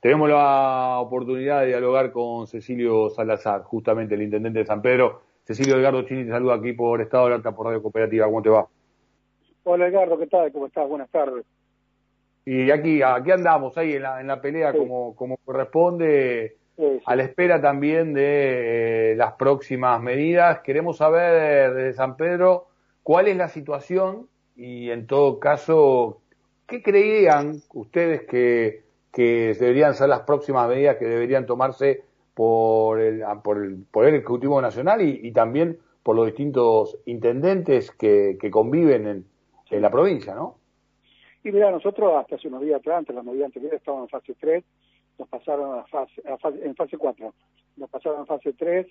tenemos la oportunidad de dialogar con Cecilio Salazar, justamente el intendente de San Pedro. Cecilio Edgardo Chini te saluda aquí por Estado de Alerta por Radio Cooperativa. ¿Cómo te va? Hola Edgardo, ¿qué tal? ¿Cómo estás? Buenas tardes. Y aquí, aquí andamos, ahí en la, en la pelea como, como corresponde, a la espera también de eh, las próximas medidas. Queremos saber desde San Pedro cuál es la situación y en todo caso, ¿qué creían ustedes que, que deberían ser las próximas medidas que deberían tomarse por el, por el Poder Ejecutivo Nacional y, también por los distintos intendentes que, que conviven en, la provincia, ¿no? Y mira, nosotros hasta hace unos días atrás, antes la medida anterior, estábamos en fase 3, nos pasaron a fase, en fase 4, nos pasaron a fase 3,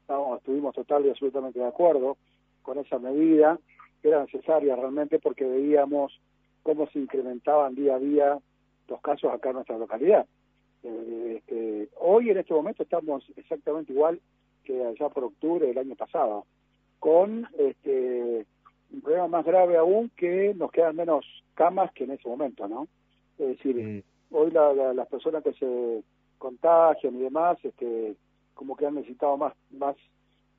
estábamos, estuvimos total y absolutamente de acuerdo con esa medida, que era necesaria realmente porque veíamos cómo se incrementaban día a día los casos acá en nuestra localidad. Eh, este, hoy en este momento estamos exactamente igual que allá por octubre del año pasado, con este, un problema más grave aún que nos quedan menos camas que en ese momento, ¿no? Es decir, mm. hoy las personas que se contagian y demás, este, como que han necesitado más, más,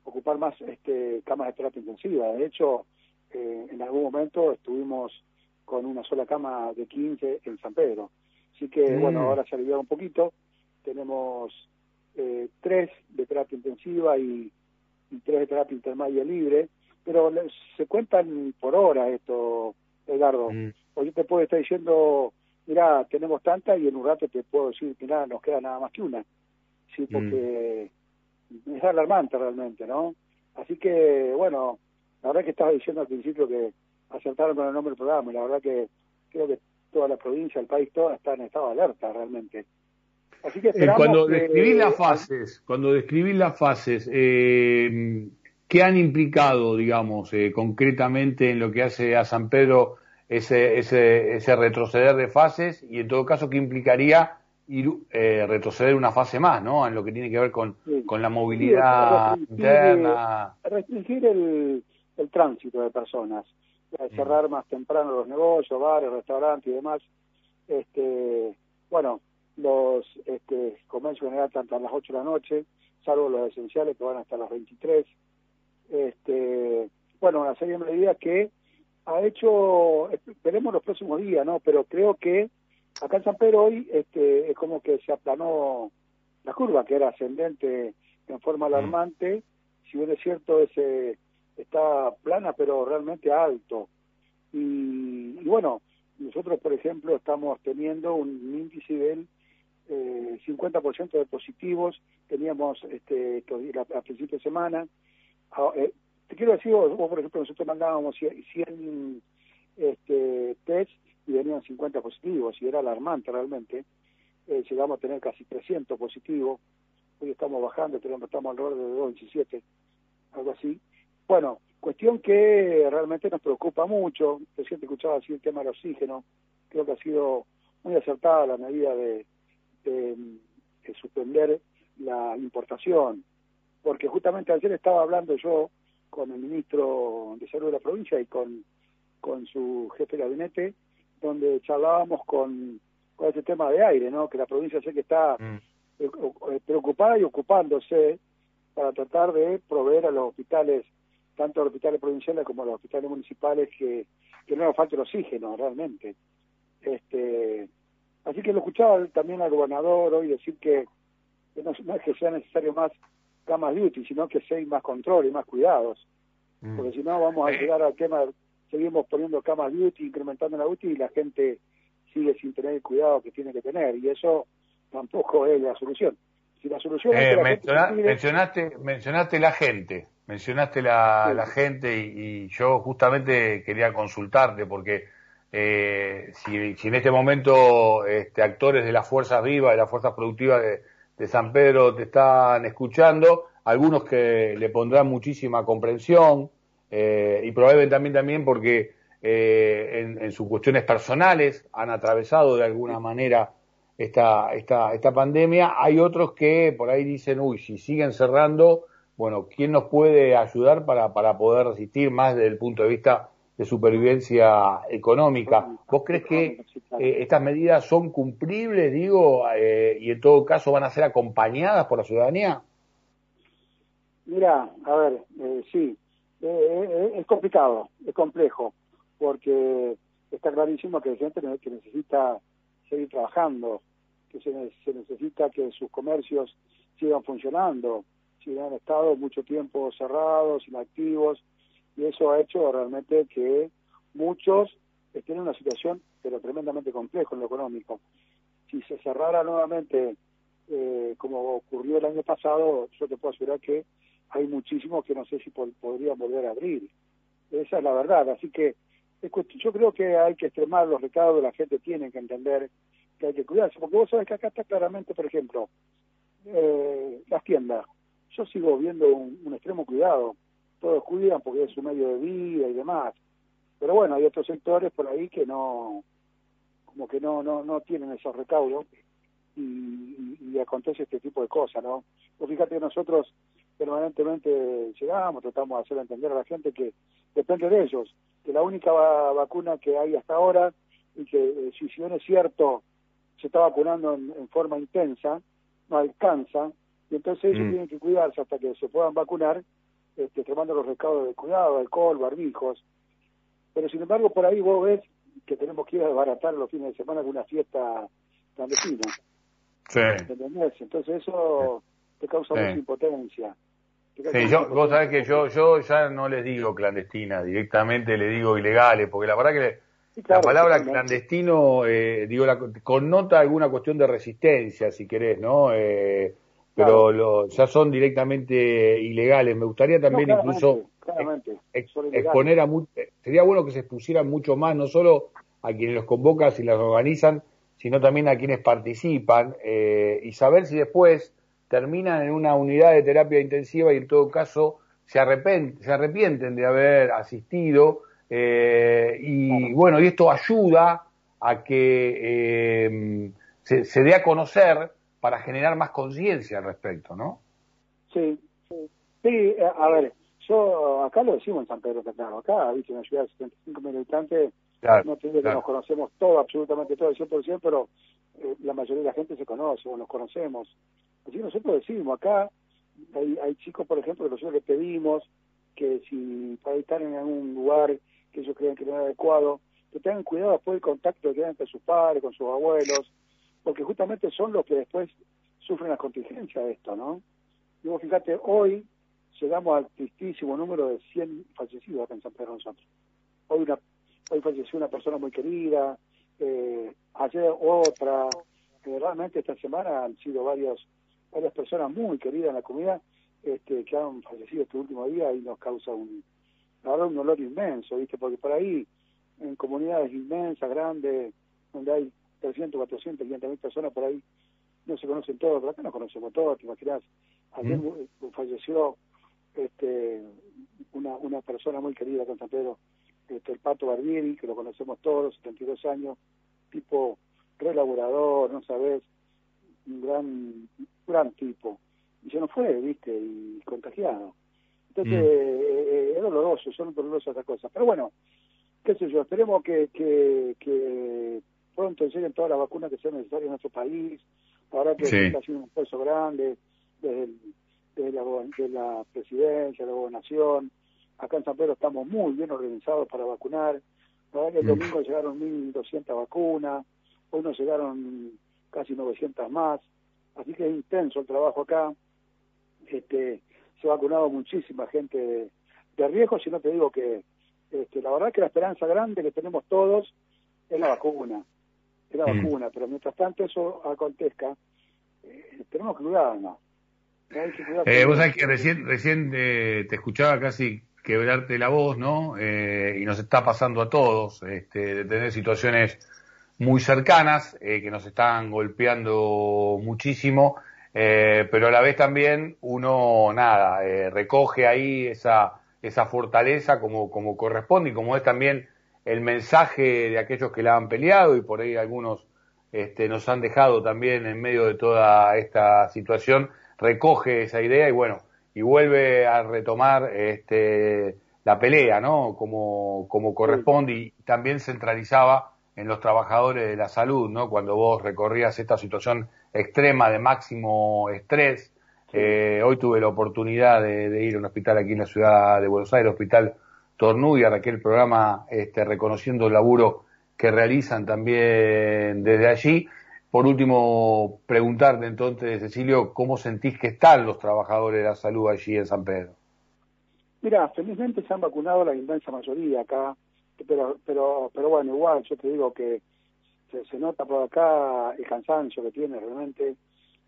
ocupar más este, camas de terapia intensiva. De hecho, eh, en algún momento estuvimos con una sola cama de 15 en San Pedro. Así que, mm. bueno, ahora se aliviado un poquito. Tenemos eh, tres de terapia intensiva y, y tres de terapia intermedia libre pero se cuentan por hora esto, Edgardo. Mm. O yo te puedo estar diciendo, mira, tenemos tantas y en un rato te puedo decir, mira, nos queda nada más que una. Sí, mm. porque es alarmante realmente, ¿no? Así que, bueno, la verdad que estaba diciendo al principio que acertaron con el nombre del programa y la verdad que creo que toda la provincia, el país, toda está en estado de alerta realmente. Así que eh, cuando describís las fases, cuando describís las fases, eh, ¿Qué han implicado, digamos, eh, concretamente en lo que hace a San Pedro ese, ese, ese retroceder de fases y en todo caso qué implicaría ir eh, retroceder una fase más, ¿no? En lo que tiene que ver con, con la movilidad interna. Restringir el, el tránsito de personas. Cerrar más temprano los negocios, bares, restaurantes y demás. Este, bueno, los este, comercios general tanto a las 8 de la noche, salvo los esenciales que van hasta las 23 este, bueno, una serie de medidas que ha hecho, esperemos los próximos días, ¿no? Pero creo que acá en San Pedro hoy este, es como que se aplanó la curva, que era ascendente en forma mm. alarmante. Si bien es cierto, ese está plana, pero realmente alto. Y, y bueno, nosotros, por ejemplo, estamos teniendo un índice del eh, 50% de positivos, teníamos este, a, a principio de semana, Ah, eh, te quiero decir, vos, por ejemplo, nosotros mandábamos 100 este, test y venían 50 positivos, y era alarmante realmente. Eh, llegamos a tener casi 300 positivos. Hoy estamos bajando, tenemos, estamos alrededor de 217, algo así. Bueno, cuestión que realmente nos preocupa mucho. Recién te escuchaba así el tema del oxígeno. Creo que ha sido muy acertada la medida de, de suspender la importación porque justamente ayer estaba hablando yo con el ministro de Salud de la provincia y con, con su jefe de gabinete, donde charlábamos con, con ese tema de aire, ¿no? que la provincia sé que está mm. preocupada y ocupándose para tratar de proveer a los hospitales, tanto a los hospitales provinciales como a los hospitales municipales, que, que no nos falte el oxígeno realmente. Este, así que lo escuchaba también al gobernador hoy decir que, no, no es que sea necesario más camas duty, sino que hay más control y más cuidados. Mm. Porque si no, vamos a eh. llegar al tema, seguimos poniendo camas duty, incrementando la UTI y la gente sigue sin tener el cuidado que tiene que tener. Y eso tampoco es la solución. Si la solución es mencionaste, mencionaste la gente, mencionaste la, la gente y, yo justamente quería consultarte porque eh, si, si, en este momento este, actores de las fuerzas vivas, de las fuerzas productivas de, de San Pedro te están escuchando, algunos que le pondrán muchísima comprensión eh, y probablemente también, también porque eh, en, sus cuestiones personales han atravesado de alguna manera esta, esta, esta pandemia. Hay otros que por ahí dicen, uy, si siguen cerrando, bueno, ¿quién nos puede ayudar para, para poder resistir más desde el punto de vista de supervivencia económica. ¿Vos crees que eh, estas medidas son cumplibles, digo, eh, y en todo caso van a ser acompañadas por la ciudadanía? Mira, a ver, eh, sí, es complicado, es complejo, porque está clarísimo que hay gente que necesita seguir trabajando, que se, necesita que sus comercios sigan funcionando, si han estado mucho tiempo cerrados, inactivos, y eso ha hecho realmente que muchos estén en una situación pero tremendamente compleja en lo económico. Si se cerrara nuevamente eh, como ocurrió el año pasado, yo te puedo asegurar que hay muchísimos que no sé si podrían volver a abrir. Esa es la verdad. Así que yo creo que hay que extremar los recados, la gente tiene que entender que hay que cuidarse, porque vos sabés que acá está claramente, por ejemplo, eh, las tiendas. Yo sigo viendo un extremo cuidado todos cuidan porque es su medio de vida y demás. Pero bueno, hay otros sectores por ahí que no, como que no, no, no tienen esos recaudos y, y, acontece este tipo de cosas, ¿no? Pues fíjate que nosotros permanentemente llegamos, tratamos de hacer entender a la gente que depende de ellos, que la única vacuna que hay hasta ahora y que eh, si, si bien es cierto se está vacunando en, forma intensa, no alcanza, y entonces ellos mm. tienen que cuidarse hasta que se puedan vacunar este, tomando los recaudos de cuidado, alcohol, barbijos. Pero sin embargo, por ahí vos ves que tenemos que ir a desbaratar los fines de semana de una fiesta clandestina. Sí. Entonces eso te causa mucha impotencia. Sí, yo, vos sabés que yo, yo ya no les digo clandestina, directamente le digo ilegales, porque la verdad que la palabra clandestino, eh, digo, la, connota alguna cuestión de resistencia, si querés, ¿no? Eh, pero ya son directamente ilegales. Me gustaría también incluso exponer a sería bueno que se expusieran mucho más, no solo a quienes los convocan y las organizan, sino también a quienes participan eh, y saber si después terminan en una unidad de terapia intensiva y en todo caso se, arrepienten, se arrepienten de haber asistido eh, y bueno, y esto ayuda a que eh, se, se dé a conocer para generar más conciencia al respecto, ¿no? Sí, sí, eh, a ver, yo acá lo decimos en San Pedro Catano, acá, viste, una ciudad de 75 militantes, no tiene que nos conocemos todo, absolutamente todo, el 100%, pero eh, la mayoría de la gente se conoce o nos conocemos. Así nosotros decimos, acá hay, hay chicos, por ejemplo, que nosotros les pedimos que si para estar en algún lugar que ellos crean que no es adecuado, que tengan cuidado después del contacto que tienen entre sus padres, con sus abuelos, porque justamente son los que después sufren las contingencias de esto, ¿no? Y vos fíjate, hoy llegamos al tristísimo número de 100 fallecidos acá en San Pedro nosotros. Hoy, una, hoy falleció una persona muy querida, eh, ayer otra, realmente esta semana han sido varios, varias personas muy queridas en la comunidad este, que han fallecido este último día y nos causa un, la verdad, un dolor inmenso, ¿viste? Porque por ahí, en comunidades inmensas, grandes, donde hay 300, 400, 500 mil personas por ahí, no se conocen todos, pero acá nos conocemos todos, te imaginas. Ayer mm. falleció este, una, una persona muy querida con San Pedro, este, el Pato Barbieri, que lo conocemos todos, 72 años, tipo relaborador, no sabes, un gran, gran tipo. Y se nos fue, viste, y contagiado. Entonces, mm. eh, eh, es doloroso, son dolorosas esas cosas. Pero bueno, qué sé yo, esperemos que, que, que pronto lleguen todas las vacunas que sean necesarias en nuestro país. Ahora que está haciendo un esfuerzo grande desde, la, de la presidencia, la gobernación. Acá en San Pedro estamos muy bien organizados para vacunar. La verdad que el mm. domingo llegaron 1.200 vacunas, hoy nos llegaron casi 900 más. Así que es intenso el trabajo acá. Este, se ha vacunado muchísima gente de, de riesgo, si no te digo que este, la verdad que la esperanza grande que tenemos todos es la vacuna la mm. vacuna, pero mientras tanto eso acontezca, eh, tenemos que cuidarnos. eh, vos sabés que recién, recién eh, te escuchaba casi quebrarte la voz, ¿no? Eh, y nos está pasando a todos, este, de tener situaciones muy cercanas, que nos están golpeando muchísimo, pero a la vez también uno, nada, recoge ahí esa, esa fortaleza como, como corresponde y como es también el mensaje de aquellos que la han peleado y por ahí algunos este, nos han dejado también en medio de toda esta situación, recoge esa idea y bueno, y vuelve a retomar este, la pelea, ¿no? Como, como corresponde y también centralizaba en los trabajadores de la salud, ¿no? Cuando vos recorrías esta situación extrema de máximo estrés. Eh, hoy tuve la oportunidad de, ir a un hospital aquí en la ciudad de Buenos Aires, Hospital Tornudia, aquel programa este, reconociendo el laburo que realizan también desde allí. Por último, preguntarte entonces, Cecilio, ¿cómo sentís que están los trabajadores de la salud allí en San Pedro? Mira, felizmente se han vacunado la inmensa mayoría acá, pero, pero, pero bueno, igual yo te digo que se, nota por acá el cansancio que tiene realmente.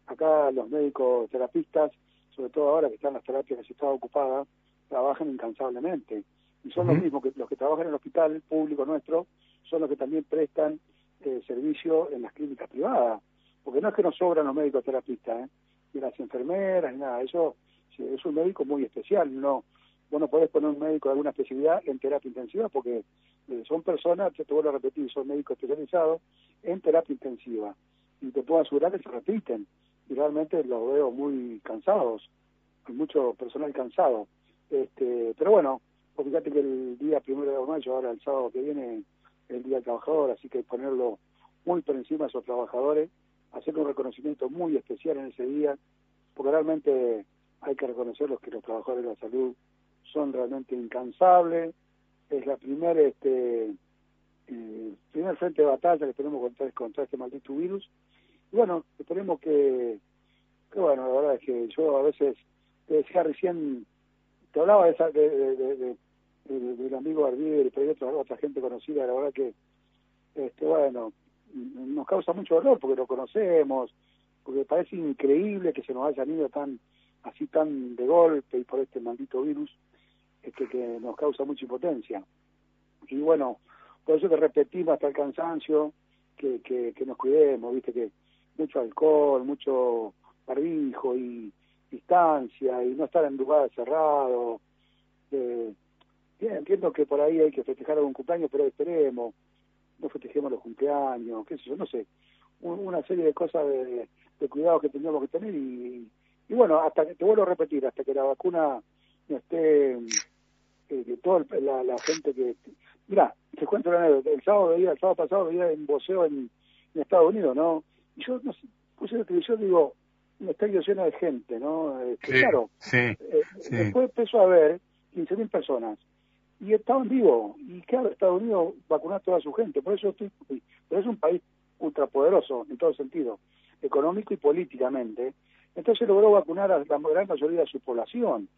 Acá los médicos terapistas, sobre todo ahora que están las terapias que se están ocupadas, trabajan incansablemente. Y son los mismos que los que trabajan en el hospital público nuestro, son los que también prestan eh, servicio en las clínicas privadas. Porque no es que nos sobran los médicos terapistas, ¿eh? ni las enfermeras, ni nada. Eso es un médico muy especial. No, vos no podés poner un médico de alguna especialidad en terapia intensiva porque eh, son personas, te vuelvo a repetir, son médicos especializados en terapia intensiva. Y te puedo asegurar que se repiten. Y realmente los veo muy cansados, hay mucho personal cansado. Este, pero bueno, pues fíjate que el día primero de mayo, ahora el sábado que viene, el Día del Trabajador, así que ponerlo muy por encima de esos trabajadores, hacer un reconocimiento muy especial en ese día, porque realmente hay que reconocer los que los trabajadores de la salud son realmente incansables, es la primera este eh, primer frente de batalla que tenemos contra, contra este maldito virus. Y bueno, esperemos que, bueno, la verdad es que yo a veces te decía recién, te hablaba de, esa, de, del amigo Arbier, pero hay otra, otra gente conocida, la verdad que, este bueno, nos causa mucho dolor porque lo conocemos, porque parece increíble que se nos hayan ido tan así tan de golpe y por este maldito virus este, que nos causa mucha impotencia. Y bueno, por eso que repetimos hasta el cansancio que, que, nos cuidemos, viste que mucho alcohol, mucho barbijo y distancia y no estar en lugares cerrados. Eh, entiendo que por ahí hay que festejar algún cumpleaños, pero esperemos, no festejemos los cumpleaños, qué sé yo, no sé, una serie de cosas de, de cuidados que tendríamos que tener y, y bueno, hasta que, te vuelvo a repetir, hasta que la vacuna no esté eh, toda la, la, gente que... Mira, te cuento la anécdota. El sábado, veía, el sábado pasado veía en voceo en, Estados Unidos, ¿no? Y yo no sé, puse la televisión digo, un estadio lleno de gente, ¿no? Este, claro, sí, eh, después empezó a ver 15.000 personas y estaban vivos. Y claro, Estados Unidos vacunó a toda su gente, por eso estoy... Pero es un país ultrapoderoso en todo sentido, económico y políticamente. Entonces logró vacunar a la gran mayoría de su población.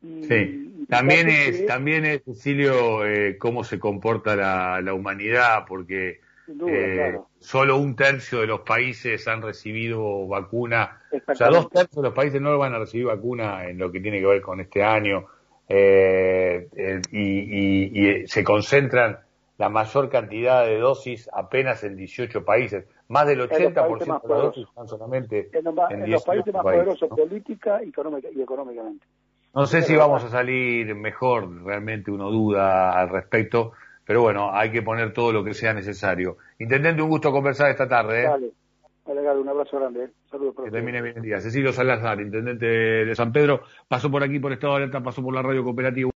Sí, también es, también es, Cecilio, eh, cómo se comporta la, la humanidad, porque eh, solo un tercio de los países han recibido vacuna, o sea, dos tercios de los países no van a recibir vacuna en lo que tiene que ver con este año, eh, y, y, se concentran la mayor cantidad de dosis apenas en 18 países. Más del 80% de las dosis están solamente en, los países más poderosos política y económicamente. No sé si vamos a salir mejor, realmente uno duda al respecto, pero bueno, hay que poner todo lo que sea necesario. Intendente, un gusto conversar esta tarde. ¿eh? Dale, un abrazo grande. ¿eh? Saludos. Que termine bien el día. Cecilio Salazar, intendente de San Pedro, pasó por aquí por Estado de Alerta, pasó por la radio cooperativa.